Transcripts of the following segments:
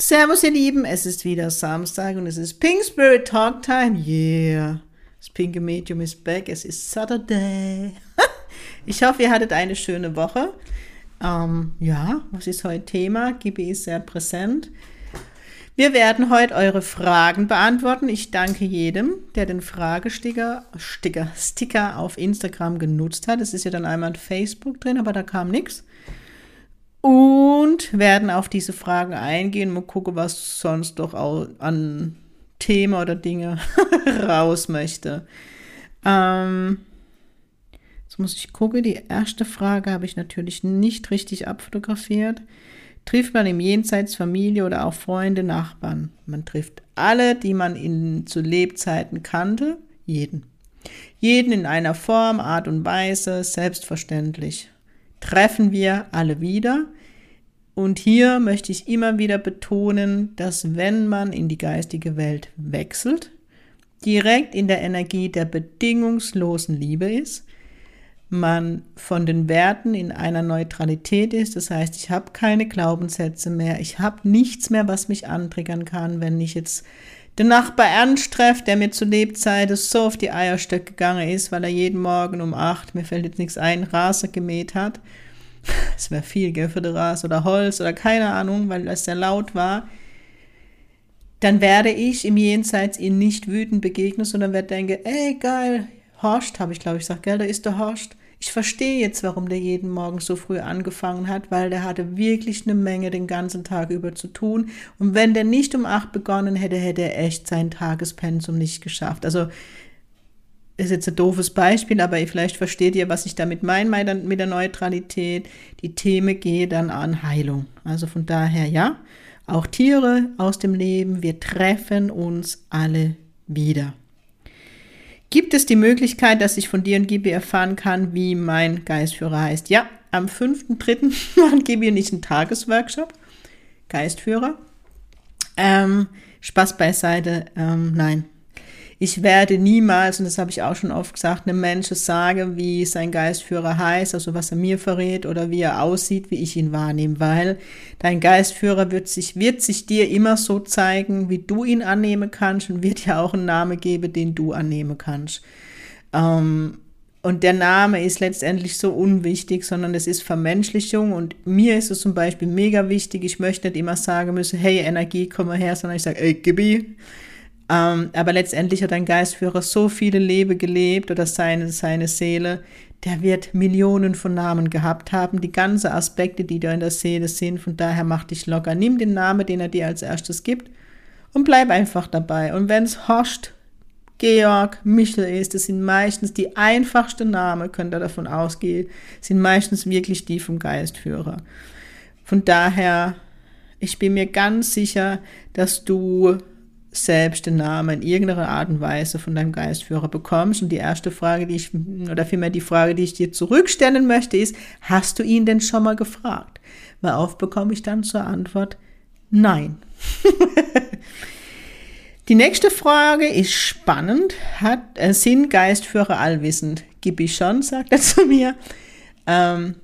Servus, ihr Lieben, es ist wieder Samstag und es ist Pink Spirit Talk Time. Yeah, das pinke Medium ist back, es ist Saturday. ich hoffe, ihr hattet eine schöne Woche. Ähm, ja, was ist heute Thema? Gibi ist sehr präsent. Wir werden heute eure Fragen beantworten. Ich danke jedem, der den Fragesticker Sticker, Sticker auf Instagram genutzt hat. Es ist ja dann einmal Facebook drin, aber da kam nichts und werden auf diese Fragen eingehen. Mal gucken, was sonst doch an Thema oder Dinge raus möchte. Ähm, jetzt muss ich gucken. Die erste Frage habe ich natürlich nicht richtig abfotografiert. Trifft man im Jenseits Familie oder auch Freunde, Nachbarn? Man trifft alle, die man in, zu Lebzeiten kannte. Jeden. Jeden in einer Form, Art und Weise, selbstverständlich treffen wir alle wieder. Und hier möchte ich immer wieder betonen, dass wenn man in die geistige Welt wechselt, direkt in der Energie der bedingungslosen Liebe ist, man von den Werten in einer Neutralität ist. Das heißt, ich habe keine Glaubenssätze mehr, ich habe nichts mehr, was mich antriggern kann, wenn ich jetzt den Nachbar Ernst treffe, der mir zu Lebzeiten so auf die Eierstöcke gegangen ist, weil er jeden Morgen um acht, mir fällt jetzt nichts ein, Rasen gemäht hat. Es wäre viel, gell, für die Rasen oder Holz oder keine Ahnung, weil das sehr laut war. Dann werde ich im Jenseits ihn nicht wütend begegnen, sondern werde denken, ey, geil, Horst, habe ich glaube ich gesagt, gell, da ist der Horst. Ich verstehe jetzt, warum der jeden Morgen so früh angefangen hat, weil der hatte wirklich eine Menge den ganzen Tag über zu tun. Und wenn der nicht um acht begonnen hätte, hätte er echt sein Tagespensum nicht geschafft. Also ist jetzt ein doofes Beispiel, aber vielleicht versteht ihr, was ich damit meine mit der Neutralität. Die Themen gehen dann an Heilung. Also von daher, ja, auch Tiere aus dem Leben, wir treffen uns alle wieder. Gibt es die Möglichkeit, dass ich von dir und Gibi erfahren kann, wie mein Geistführer heißt? Ja, am 5.3. machen Gibi und ich einen Tagesworkshop. Geistführer. Ähm, Spaß beiseite. Ähm, nein, ich werde niemals, und das habe ich auch schon oft gesagt, einem Menschen sagen, wie sein Geistführer heißt, also was er mir verrät oder wie er aussieht, wie ich ihn wahrnehme, weil dein Geistführer wird sich, wird sich dir immer so zeigen, wie du ihn annehmen kannst und wird dir auch einen Namen geben, den du annehmen kannst. Ähm, und der Name ist letztendlich so unwichtig, sondern es ist Vermenschlichung. Und mir ist es zum Beispiel mega wichtig. Ich möchte nicht immer sagen müssen, hey Energie, komm mal her, sondern ich sage, ey Gibi, ähm, aber letztendlich hat ein Geistführer so viele Leben gelebt oder seine, seine Seele, der wird Millionen von Namen gehabt haben, die ganzen Aspekte, die da in der Seele sind. Von daher mach dich locker. Nimm den Namen, den er dir als erstes gibt und bleib einfach dabei. Und wenn es Horst, Georg, Michel ist, das sind meistens die einfachsten Namen, könnt ihr davon ausgehen, sind meistens wirklich die vom Geistführer. Von daher, ich bin mir ganz sicher, dass du selbst den Namen in irgendeiner Art und Weise von deinem Geistführer bekommst. Und die erste Frage, die ich, oder vielmehr die Frage, die ich dir zurückstellen möchte, ist, hast du ihn denn schon mal gefragt? Weil oft bekomme ich dann zur Antwort, nein. die nächste Frage ist spannend. Hat, äh, sind Geistführer allwissend? Gib ich schon, sagt er zu mir. Ähm,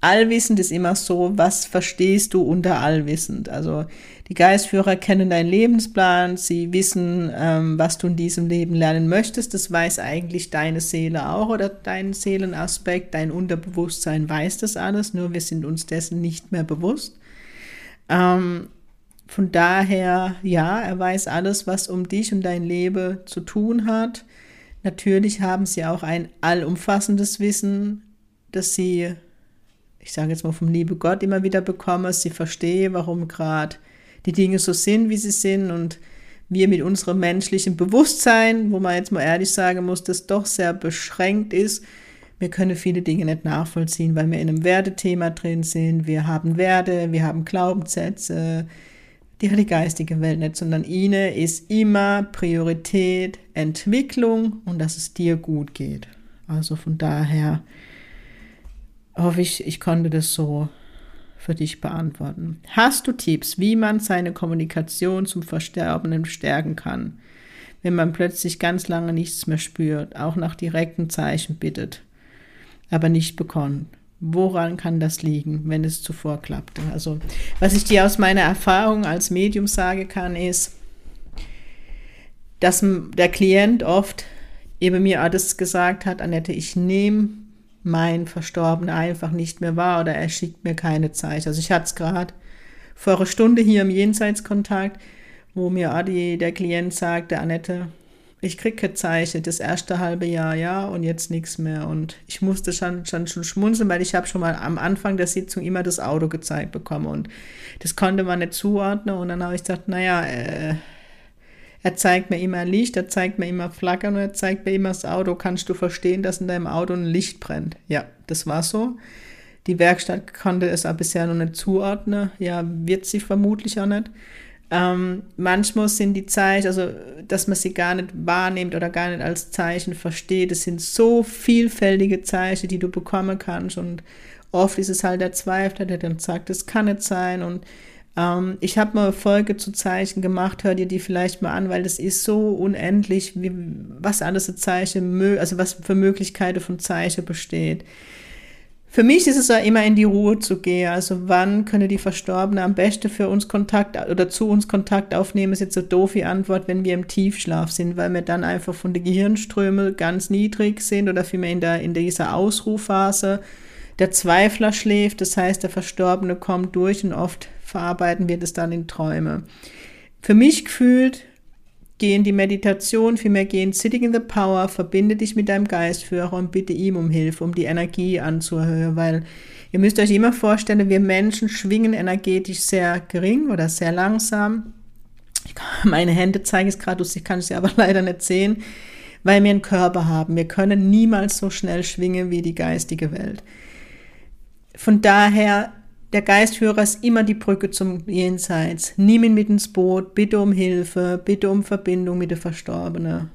allwissend ist immer so, was verstehst du unter allwissend? Also die Geistführer kennen deinen Lebensplan, sie wissen, ähm, was du in diesem Leben lernen möchtest. Das weiß eigentlich deine Seele auch oder dein Seelenaspekt, dein Unterbewusstsein weiß das alles, nur wir sind uns dessen nicht mehr bewusst. Ähm, von daher, ja, er weiß alles, was um dich und dein Leben zu tun hat. Natürlich haben sie auch ein allumfassendes Wissen, dass sie ich sage jetzt mal vom liebe Gott immer wieder bekomme, sie verstehe, warum gerade die Dinge so sind, wie sie sind und wir mit unserem menschlichen Bewusstsein, wo man jetzt mal ehrlich sagen muss, das doch sehr beschränkt ist, wir können viele Dinge nicht nachvollziehen, weil wir in einem Wertethema drin sind. Wir haben Werte, wir haben Glaubenssätze, die hat die geistige Welt nicht, sondern ihnen ist immer Priorität Entwicklung und dass es dir gut geht. Also von daher hoffe ich, ich konnte das so für dich beantworten. Hast du Tipps, wie man seine Kommunikation zum Versterbenden stärken kann, wenn man plötzlich ganz lange nichts mehr spürt, auch nach direkten Zeichen bittet, aber nicht bekommt? Woran kann das liegen, wenn es zuvor klappte? Also, was ich dir aus meiner Erfahrung als Medium sagen kann, ist, dass der Klient oft eben mir alles gesagt hat, Annette, ich nehme mein Verstorbener einfach nicht mehr wahr oder er schickt mir keine Zeit. Also ich hatte es gerade vor einer Stunde hier im Jenseitskontakt, wo mir Adi, der Klient, sagte, Annette, ich kriege keine Zeichen, das erste halbe Jahr ja und jetzt nichts mehr. Und ich musste schon, schon, schon schmunzeln, weil ich habe schon mal am Anfang der Sitzung immer das Auto gezeigt bekommen und das konnte man nicht zuordnen. Und dann habe ich gesagt, naja, äh, er zeigt mir immer Licht, er zeigt mir immer Flackern und er zeigt mir immer das Auto. Kannst du verstehen, dass in deinem Auto ein Licht brennt? Ja, das war so. Die Werkstatt konnte es aber bisher noch nicht zuordnen. Ja, wird sie vermutlich auch nicht. Ähm, manchmal sind die Zeichen, also dass man sie gar nicht wahrnimmt oder gar nicht als Zeichen versteht. Es sind so vielfältige Zeichen, die du bekommen kannst. Und oft ist es halt der Zweifler, der dann sagt, das kann nicht sein. Und ähm, ich habe mal Folge zu Zeichen gemacht, hör dir die vielleicht mal an, weil das ist so unendlich, wie, was alles für Zeichen, also was für Möglichkeiten von Zeichen besteht. Für mich ist es ja immer in die Ruhe zu gehen. Also wann können die Verstorbenen am besten für uns Kontakt oder zu uns Kontakt aufnehmen, ist jetzt so doof die Antwort, wenn wir im Tiefschlaf sind, weil wir dann einfach von den Gehirnströmen ganz niedrig sind oder vielmehr in, der, in dieser Ausrufphase. Der Zweifler schläft, das heißt, der Verstorbene kommt durch und oft verarbeiten wir das dann in Träume. Für mich gefühlt gehen die Meditation, vielmehr gehen Sitting in the Power, verbinde dich mit deinem Geistführer und bitte ihm um Hilfe, um die Energie anzuhören, weil ihr müsst euch immer vorstellen, wir Menschen schwingen energetisch sehr gering oder sehr langsam. meine Hände zeige ich es gerade, ich kann es ja aber leider nicht sehen, weil wir einen Körper haben. Wir können niemals so schnell schwingen wie die geistige Welt. Von daher der Geistführer ist immer die Brücke zum Jenseits. Nimm ihn mit ins Boot, bitte um Hilfe, bitte um Verbindung mit der Verstorbenen.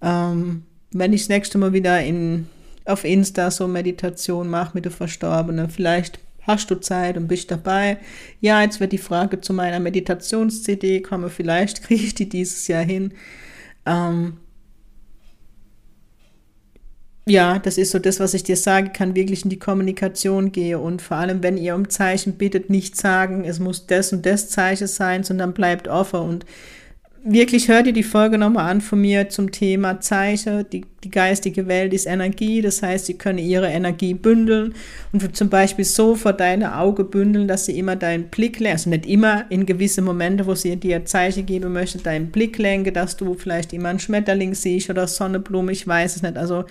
Ähm, wenn ich das nächste Mal wieder in, auf Insta so Meditation mache mit der Verstorbenen, vielleicht hast du Zeit und bist dabei. Ja, jetzt wird die Frage zu meiner Meditations-CD kommen, vielleicht kriege ich die dieses Jahr hin. Ähm, ja, das ist so das, was ich dir sagen kann, wirklich in die Kommunikation gehe und vor allem, wenn ihr um Zeichen bittet, nicht sagen, es muss das und das Zeichen sein, sondern bleibt offen und wirklich hört ihr die Folge nochmal an von mir zum Thema Zeichen. Die, die geistige Welt ist Energie, das heißt, sie können ihre Energie bündeln und zum Beispiel so vor deine Auge bündeln, dass sie immer deinen Blick lenken, also nicht immer in gewisse Momente, wo sie dir Zeichen geben möchte, deinen Blick lenke, dass du vielleicht immer einen Schmetterling siehst oder Sonnenblume, ich weiß es nicht. Also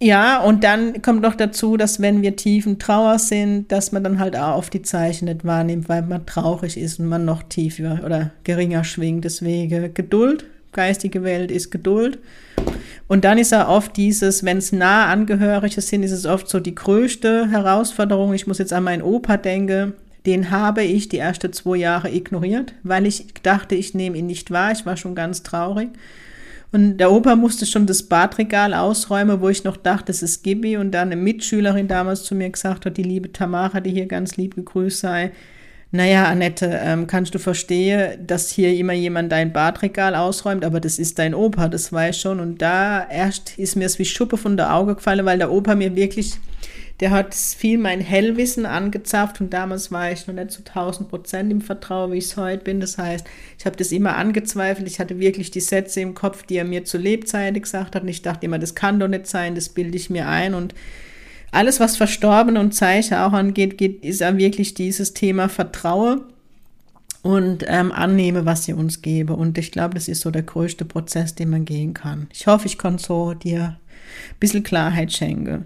ja, und dann kommt noch dazu, dass wenn wir tiefen Trauer sind, dass man dann halt auch auf die Zeichen nicht wahrnimmt, weil man traurig ist und man noch tiefer oder geringer schwingt. Deswegen Geduld, geistige Welt ist Geduld. Und dann ist ja oft dieses, wenn es nah Angehörige sind, ist es oft so die größte Herausforderung. Ich muss jetzt an meinen Opa denken. Den habe ich die ersten zwei Jahre ignoriert, weil ich dachte, ich nehme ihn nicht wahr. Ich war schon ganz traurig. Und der Opa musste schon das Badregal ausräumen, wo ich noch dachte, das ist Gibi. Und dann eine Mitschülerin damals zu mir gesagt hat, die liebe Tamara, die hier ganz lieb gegrüßt sei, naja, Annette, ähm, kannst du verstehen, dass hier immer jemand dein Badregal ausräumt, aber das ist dein Opa, das weiß schon. Und da erst ist mir es wie Schuppe von der Auge gefallen, weil der Opa mir wirklich der hat viel mein Hellwissen angezapft und damals war ich noch nicht zu 1000 Prozent im Vertrauen, wie ich es heute bin. Das heißt, ich habe das immer angezweifelt. Ich hatte wirklich die Sätze im Kopf, die er mir zu Lebzeiten gesagt hat. Und ich dachte immer, das kann doch nicht sein, das bilde ich mir ein. Und alles, was Verstorben und Zeichen auch angeht, geht, ist ja wirklich dieses Thema Vertrauen und ähm, annehme, was sie uns gebe. Und ich glaube, das ist so der größte Prozess, den man gehen kann. Ich hoffe, ich konnte so dir ein bisschen Klarheit schenken.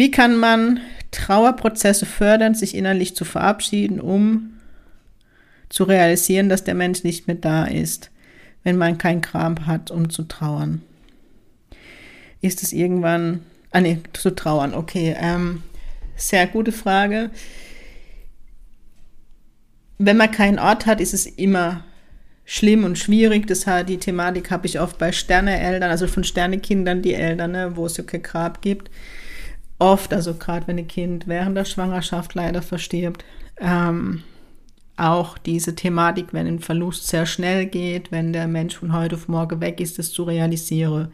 Wie kann man Trauerprozesse fördern, sich innerlich zu verabschieden, um zu realisieren, dass der Mensch nicht mehr da ist, wenn man kein Kram hat, um zu trauern? Ist es irgendwann, ah nee, zu trauern, okay, ähm, sehr gute Frage. Wenn man keinen Ort hat, ist es immer schlimm und schwierig. Das die Thematik habe ich oft bei Sterneeltern, also von Sternekindern, die Eltern, ne, wo es ja kein Grab gibt oft, also gerade wenn ein Kind während der Schwangerschaft leider verstirbt, ähm, auch diese Thematik, wenn ein Verlust sehr schnell geht, wenn der Mensch von heute auf morgen weg ist, das zu realisieren.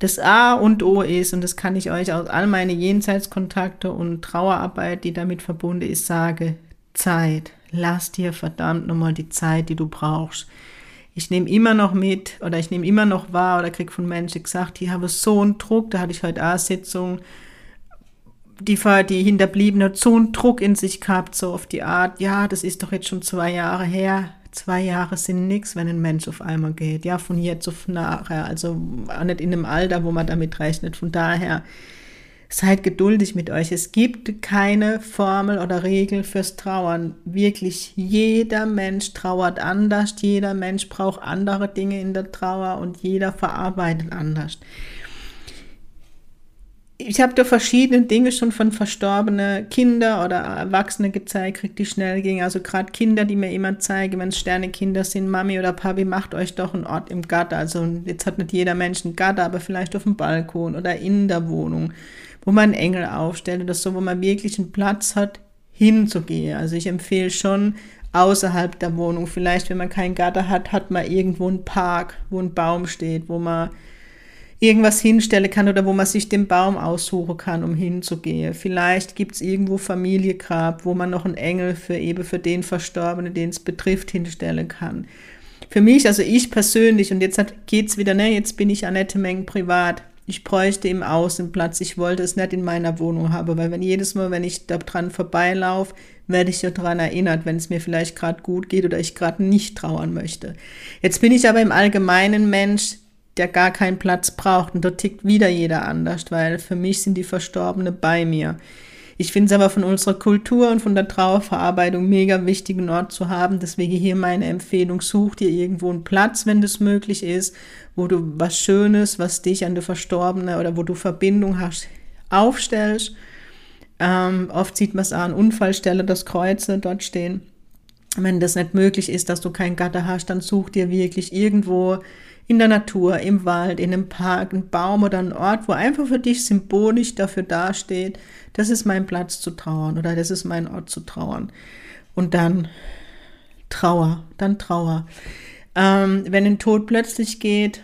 das A und O ist, und das kann ich euch aus all meine Jenseitskontakte und Trauerarbeit, die damit verbunden ist, sage, Zeit. Lass dir verdammt nochmal die Zeit, die du brauchst. Ich nehme immer noch mit oder ich nehme immer noch wahr oder krieg von Menschen gesagt, ich habe so einen Druck, da hatte ich heute eine Sitzung, die, die Hinterbliebene hat so einen Druck in sich gehabt, so auf die Art, ja, das ist doch jetzt schon zwei Jahre her, Zwei Jahre sind nichts, wenn ein Mensch auf einmal geht. Ja, von jetzt auf nachher. Also auch nicht in einem Alter, wo man damit rechnet. Von daher, seid geduldig mit euch. Es gibt keine Formel oder Regel fürs Trauern. Wirklich jeder Mensch trauert anders. Jeder Mensch braucht andere Dinge in der Trauer und jeder verarbeitet anders ich habe da verschiedene Dinge schon von verstorbenen Kinder oder Erwachsene gezeigt, die schnell ging. Also gerade Kinder, die mir immer zeigen, wenn es Sternekinder sind, Mami oder Papi, macht euch doch einen Ort im Gatter. Also jetzt hat nicht jeder Mensch einen Gatter, aber vielleicht auf dem Balkon oder in der Wohnung, wo man Engel aufstellt oder so, wo man wirklich einen Platz hat, hinzugehen. Also ich empfehle schon außerhalb der Wohnung. Vielleicht, wenn man keinen Gatter hat, hat man irgendwo einen Park, wo ein Baum steht, wo man irgendwas hinstellen kann oder wo man sich den Baum aussuchen kann, um hinzugehen. Vielleicht gibt es irgendwo Familiegrab, wo man noch einen Engel für eben für den Verstorbenen, den es betrifft, hinstellen kann. Für mich, also ich persönlich, und jetzt geht es wieder, ne, jetzt bin ich Annette Meng privat. Ich bräuchte im Außenplatz. Ich wollte es nicht in meiner Wohnung haben, weil wenn jedes Mal, wenn ich da dran vorbeilaufe, werde ich ja daran erinnert, wenn es mir vielleicht gerade gut geht oder ich gerade nicht trauern möchte. Jetzt bin ich aber im Allgemeinen Mensch, der gar keinen Platz braucht. Und dort tickt wieder jeder anders, weil für mich sind die Verstorbenen bei mir. Ich finde es aber von unserer Kultur und von der Trauerverarbeitung mega wichtig, einen Ort zu haben. Deswegen hier meine Empfehlung, such dir irgendwo einen Platz, wenn das möglich ist, wo du was Schönes, was dich an der Verstorbene oder wo du Verbindung hast, aufstellst. Ähm, oft sieht man es an Unfallstelle, dass Kreuze dort stehen. Wenn das nicht möglich ist, dass du keinen Gatter hast, dann such dir wirklich irgendwo in der Natur, im Wald, in einem Park, ein Baum oder ein Ort, wo einfach für dich symbolisch dafür dasteht, das ist mein Platz zu trauern oder das ist mein Ort zu trauern. Und dann Trauer, dann Trauer. Ähm, wenn ein Tod plötzlich geht,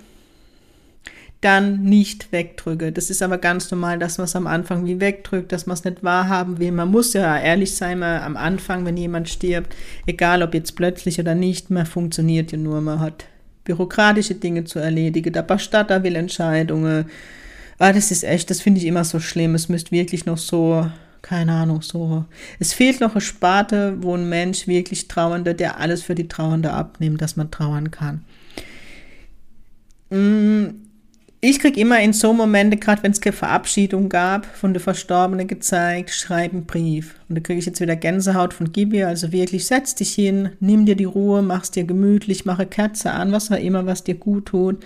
dann nicht wegdrücke. Das ist aber ganz normal, dass man es am Anfang wie wegdrückt, dass man es nicht wahrhaben will. Man muss ja ehrlich sein, man am Anfang, wenn jemand stirbt, egal ob jetzt plötzlich oder nicht, man funktioniert ja nur, man hat bürokratische Dinge zu erledigen. Der Bestatter will Entscheidungen. Ah, das ist echt, das finde ich immer so schlimm. Es müsste wirklich noch so, keine Ahnung, so. Es fehlt noch eine Sparte, wo ein Mensch wirklich Trauernde, der alles für die Trauernde abnimmt, dass man trauern kann. Mm, ich kriege immer in so Momente, gerade wenn es keine Verabschiedung gab, von der Verstorbenen gezeigt, schreib einen Brief. Und da kriege ich jetzt wieder Gänsehaut von Gibi, also wirklich, setz dich hin, nimm dir die Ruhe, mach's dir gemütlich, mache Kerze an, was auch immer, was dir gut tut.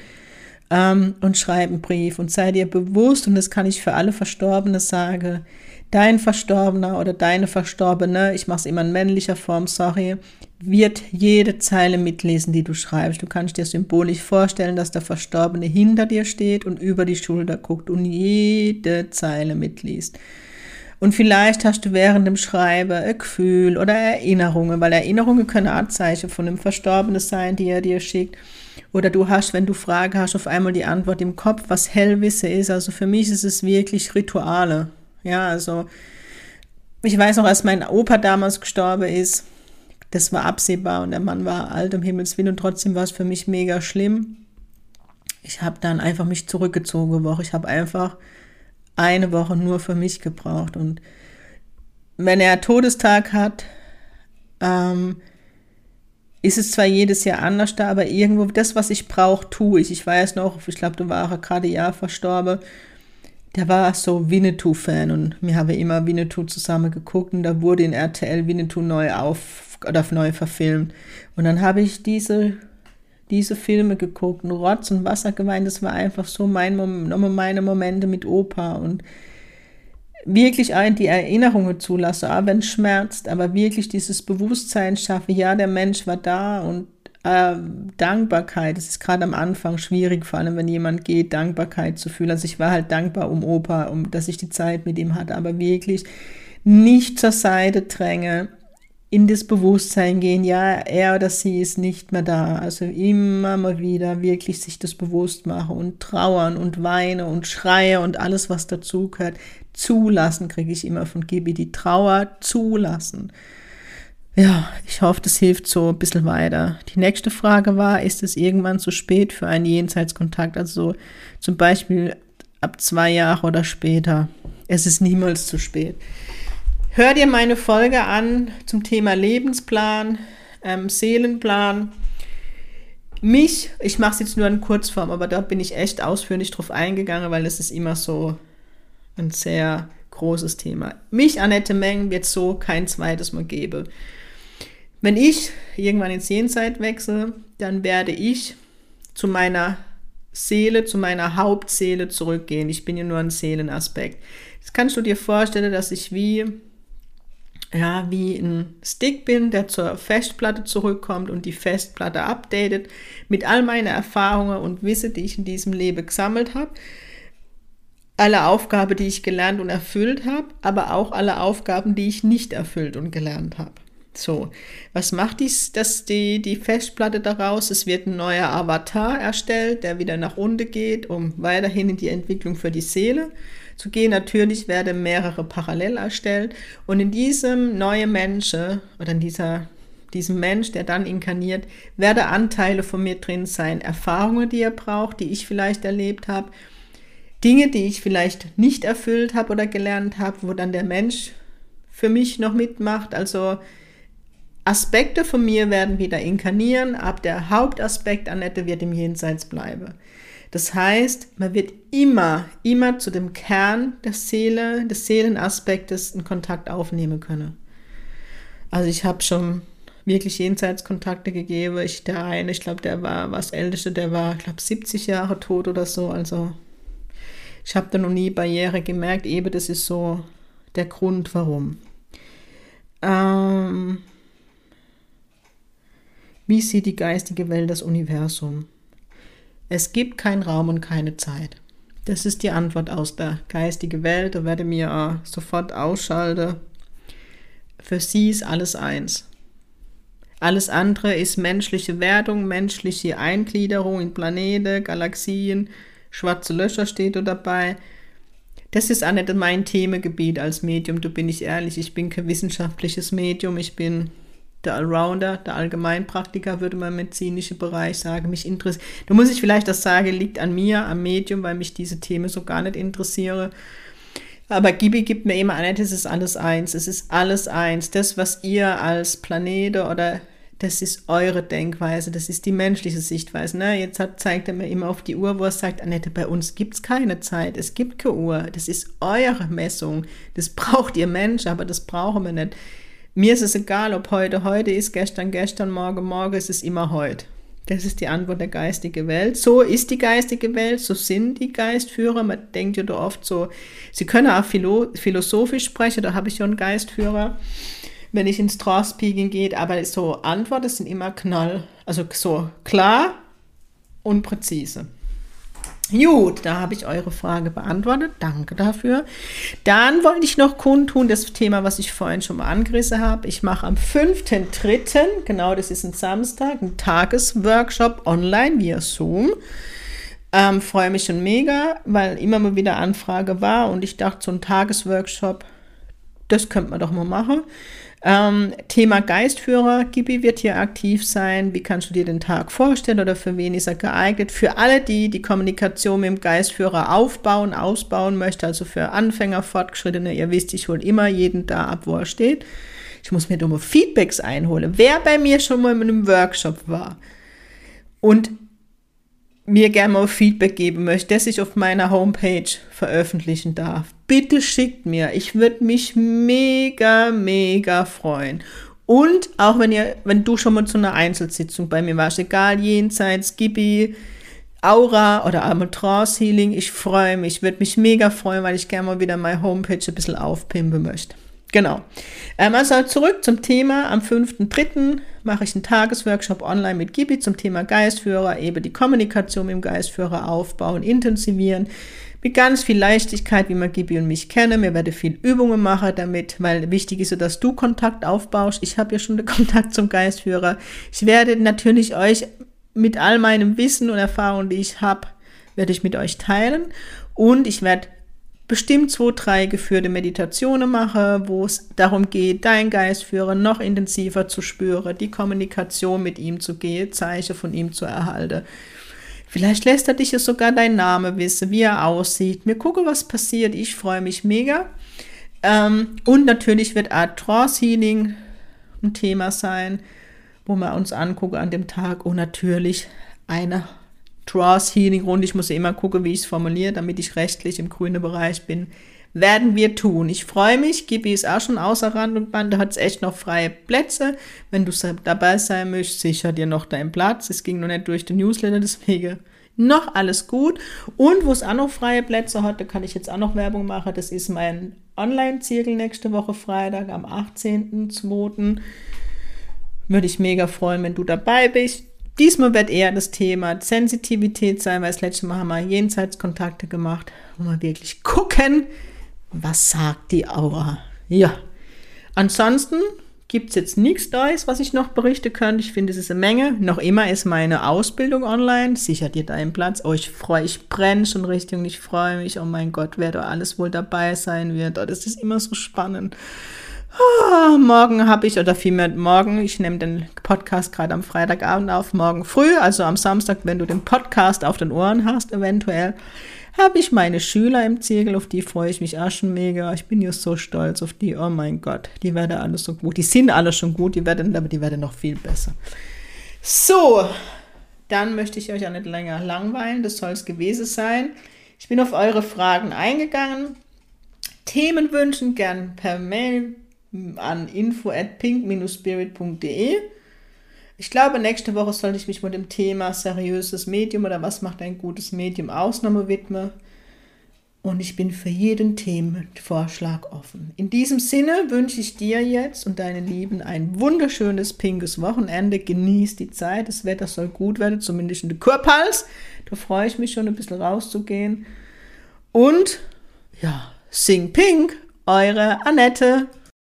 Ähm, und schreib einen Brief und sei dir bewusst, und das kann ich für alle Verstorbene sagen, dein Verstorbener oder deine Verstorbene, ich mache es immer in männlicher Form, sorry, wird jede Zeile mitlesen, die du schreibst. Du kannst dir symbolisch vorstellen, dass der Verstorbene hinter dir steht und über die Schulter guckt und jede Zeile mitliest. Und vielleicht hast du während dem Schreiben ein Gefühl oder Erinnerungen, weil Erinnerungen können Anzeichen von einem Verstorbenen sein, die er dir schickt. Oder du hast, wenn du Fragen hast, auf einmal die Antwort im Kopf, was Hellwisse ist. Also für mich ist es wirklich Rituale. Ja, also ich weiß noch, als mein Opa damals gestorben ist, das war absehbar und der Mann war alt um Himmels Willen und trotzdem war es für mich mega schlimm. Ich habe dann einfach mich zurückgezogen Woche. Ich habe einfach eine Woche nur für mich gebraucht und wenn er Todestag hat, ähm, ist es zwar jedes Jahr anders da, aber irgendwo das, was ich brauche, tue ich. Ich weiß noch, ich glaube, du warst gerade Jahr verstorben der war so Winnetou-Fan und wir haben immer Winnetou zusammen geguckt und da wurde in RTL Winnetou neu auf oder neu verfilmt. Und dann habe ich diese, diese Filme geguckt und Rotz und Wasser geweint. Das war einfach so mein, meine Momente mit Opa und wirklich die Erinnerungen zulasse, auch wenn es schmerzt, aber wirklich dieses Bewusstsein schaffe, ja, der Mensch war da und äh, Dankbarkeit, es ist gerade am Anfang schwierig, vor allem wenn jemand geht, Dankbarkeit zu fühlen. Also ich war halt dankbar um Opa, um dass ich die Zeit mit ihm hatte, aber wirklich nicht zur Seite dränge, in das Bewusstsein gehen, ja, er oder sie ist nicht mehr da. Also immer mal wieder wirklich sich das bewusst machen und trauern und weine und schreie und alles, was dazugehört. Zulassen kriege ich immer von Gibi, die Trauer zulassen. Ja, ich hoffe, das hilft so ein bisschen weiter. Die nächste Frage war, ist es irgendwann zu spät für einen Jenseitskontakt? Also zum Beispiel ab zwei Jahre oder später. Es ist niemals zu spät. Hör dir meine Folge an zum Thema Lebensplan, ähm, Seelenplan. Mich, ich mache es jetzt nur in Kurzform, aber da bin ich echt ausführlich drauf eingegangen, weil es ist immer so ein sehr großes Thema. Mich, Annette Meng, wird so kein zweites Mal geben. Wenn ich irgendwann ins Jenseits wechsle, dann werde ich zu meiner Seele, zu meiner Hauptseele zurückgehen. Ich bin ja nur ein Seelenaspekt. Jetzt kannst du dir vorstellen, dass ich wie ja, wie ein Stick bin, der zur Festplatte zurückkommt und die Festplatte updatet mit all meinen Erfahrungen und Wissen, die ich in diesem Leben gesammelt habe. Alle Aufgaben, die ich gelernt und erfüllt habe, aber auch alle Aufgaben, die ich nicht erfüllt und gelernt habe. So, was macht dies, das, die, die Festplatte daraus? Es wird ein neuer Avatar erstellt, der wieder nach unten geht, um weiterhin in die Entwicklung für die Seele zu gehen. Natürlich werden mehrere parallel erstellt und in diesem neuen Menschen oder in dieser diesem Mensch, der dann inkarniert, werden Anteile von mir drin sein, Erfahrungen, die er braucht, die ich vielleicht erlebt habe, Dinge, die ich vielleicht nicht erfüllt habe oder gelernt habe, wo dann der Mensch für mich noch mitmacht. Also Aspekte von mir werden wieder inkarnieren, aber der Hauptaspekt Annette wird im Jenseits bleiben. Das heißt, man wird immer, immer zu dem Kern der Seele, des Seelenaspektes einen Kontakt aufnehmen können. Also ich habe schon wirklich Jenseitskontakte gegeben. Ich, der eine, ich glaube, der war was Älteste, der war, ich glaube, 70 Jahre tot oder so. Also ich habe da noch nie Barriere gemerkt. Eben, das ist so der Grund, warum. Ähm, wie sieht die geistige Welt das Universum? Es gibt keinen Raum und keine Zeit. Das ist die Antwort aus der geistigen Welt. Da werde ich mir äh, sofort ausschalten. Für sie ist alles eins. Alles andere ist menschliche Wertung, menschliche Eingliederung in Planeten, Galaxien, schwarze Löcher steht da dabei. Das ist auch nicht mein Themengebiet als Medium, da bin ich ehrlich. Ich bin kein wissenschaftliches Medium, ich bin der Allrounder, der Allgemeinpraktiker, würde man im medizinischen Bereich sagen, mich interessiert. Da muss ich vielleicht das sagen, liegt an mir, am Medium, weil mich diese Themen so gar nicht interessieren. Aber Gibi gibt mir immer an, es ist alles eins, es ist alles eins. Das, was ihr als Planete oder das ist eure Denkweise, das ist die menschliche Sichtweise. Ne? Jetzt hat, zeigt er mir immer auf die Uhr, wo er sagt, Annette, bei uns gibt es keine Zeit, es gibt keine Uhr, das ist eure Messung, das braucht ihr Mensch, aber das brauchen wir nicht. Mir ist es egal, ob heute heute ist, gestern gestern, morgen morgen, es ist immer heute. Das ist die Antwort der geistigen Welt. So ist die geistige Welt, so sind die Geistführer. Man denkt ja da oft so, sie können auch philo philosophisch sprechen, da habe ich ja einen Geistführer, wenn ich ins Trance-Speaking gehe, aber so Antworten sind immer knall, also so klar und präzise. Gut, da habe ich eure Frage beantwortet. Danke dafür. Dann wollte ich noch kundtun, das Thema, was ich vorhin schon mal angerissen habe. Ich mache am 5.3., genau das ist ein Samstag, einen Tagesworkshop online via Zoom. Ähm, freue mich schon mega, weil immer mal wieder Anfrage war und ich dachte, so ein Tagesworkshop, das könnte man doch mal machen. Ähm, Thema Geistführer, Gibi wird hier aktiv sein. Wie kannst du dir den Tag vorstellen oder für wen ist er geeignet? Für alle, die die Kommunikation mit dem Geistführer aufbauen, ausbauen möchten, also für Anfänger, Fortgeschrittene, ihr wisst, ich hole immer jeden da ab, wo er steht. Ich muss mir dumme Feedbacks einholen. Wer bei mir schon mal in einem Workshop war und mir gerne mal Feedback geben möchte, das ich auf meiner Homepage veröffentlichen darf, bitte schickt mir. Ich würde mich mega, mega freuen. Und auch wenn ihr, wenn du schon mal zu einer Einzelsitzung bei mir warst, egal jenseits, Gibi, Aura oder Trance Healing, ich freue mich, ich würde mich mega freuen, weil ich gerne mal wieder meine Homepage ein bisschen aufpimpen möchte. Genau. Ähm, also zurück zum Thema. Am 5.3. mache ich einen Tagesworkshop online mit Gibi zum Thema Geistführer, eben die Kommunikation mit dem Geistführer aufbauen, intensivieren. Mit ganz viel Leichtigkeit, wie man Gibi und mich kennen. Wir werden viel Übungen machen damit, weil wichtig ist, dass du Kontakt aufbaust. Ich habe ja schon den Kontakt zum Geistführer. Ich werde natürlich euch mit all meinem Wissen und Erfahrungen, die ich habe, werde ich mit euch teilen. Und ich werde bestimmt zwei, drei geführte Meditationen machen, wo es darum geht, dein Geistführer noch intensiver zu spüren, die Kommunikation mit ihm zu gehen, Zeichen von ihm zu erhalten. Vielleicht lässt er dich ja sogar deinen Namen wissen, wie er aussieht. Wir gucken, was passiert. Ich freue mich mega. Ähm, und natürlich wird Art Trance Healing ein Thema sein, wo wir uns angucken an dem Tag. Und natürlich eine Trance Healing Runde. Ich muss immer gucken, wie ich es formuliere, damit ich rechtlich im grünen Bereich bin. Werden wir tun. Ich freue mich. Gibi ist auch schon außer Rand und Band. Da hat es echt noch freie Plätze. Wenn du dabei sein möchtest, sicher dir noch deinen Platz. Es ging noch nicht durch den Newsletter, deswegen noch alles gut. Und wo es auch noch freie Plätze hat, da kann ich jetzt auch noch Werbung machen. Das ist mein Online-Zirkel nächste Woche Freitag am 18.02. Würde ich mega freuen, wenn du dabei bist. Diesmal wird eher das Thema Sensitivität sein, weil das letzte Mal haben wir Jenseitskontakte gemacht, wo wir wirklich gucken, was sagt die Aura. Ja, ansonsten gibt es jetzt nichts Neues, was ich noch berichten könnte. Ich finde, es ist eine Menge. Noch immer ist meine Ausbildung online. Sichert dir deinen Platz. Oh, ich freue, ich brenne schon richtig und ich freue mich. Oh mein Gott, wer da alles wohl dabei sein wird. Oh, das ist immer so spannend. Oh, morgen habe ich, oder vielmehr morgen, ich nehme den Podcast gerade am Freitagabend auf, morgen früh, also am Samstag, wenn du den Podcast auf den Ohren hast, eventuell, habe ich meine Schüler im Zirkel, auf die freue ich mich auch schon mega. Ich bin ja so stolz auf die, oh mein Gott, die werden alle so gut. Die sind alle schon gut, die werden, aber die werden noch viel besser. So, dann möchte ich euch auch nicht länger langweilen, das soll es gewesen sein. Ich bin auf eure Fragen eingegangen. Themen wünschen gern per Mail an info at pink-spirit.de. Ich glaube, nächste Woche sollte ich mich mit dem Thema seriöses Medium oder was macht ein gutes Medium Ausnahme widmen. Und ich bin für jeden Themenvorschlag offen. In diesem Sinne wünsche ich dir jetzt und deinen Lieben ein wunderschönes pinkes Wochenende. Genieß die Zeit. Das Wetter soll gut werden, zumindest in der Kurpals. Da freue ich mich schon ein bisschen rauszugehen. Und ja, sing pink, eure Annette.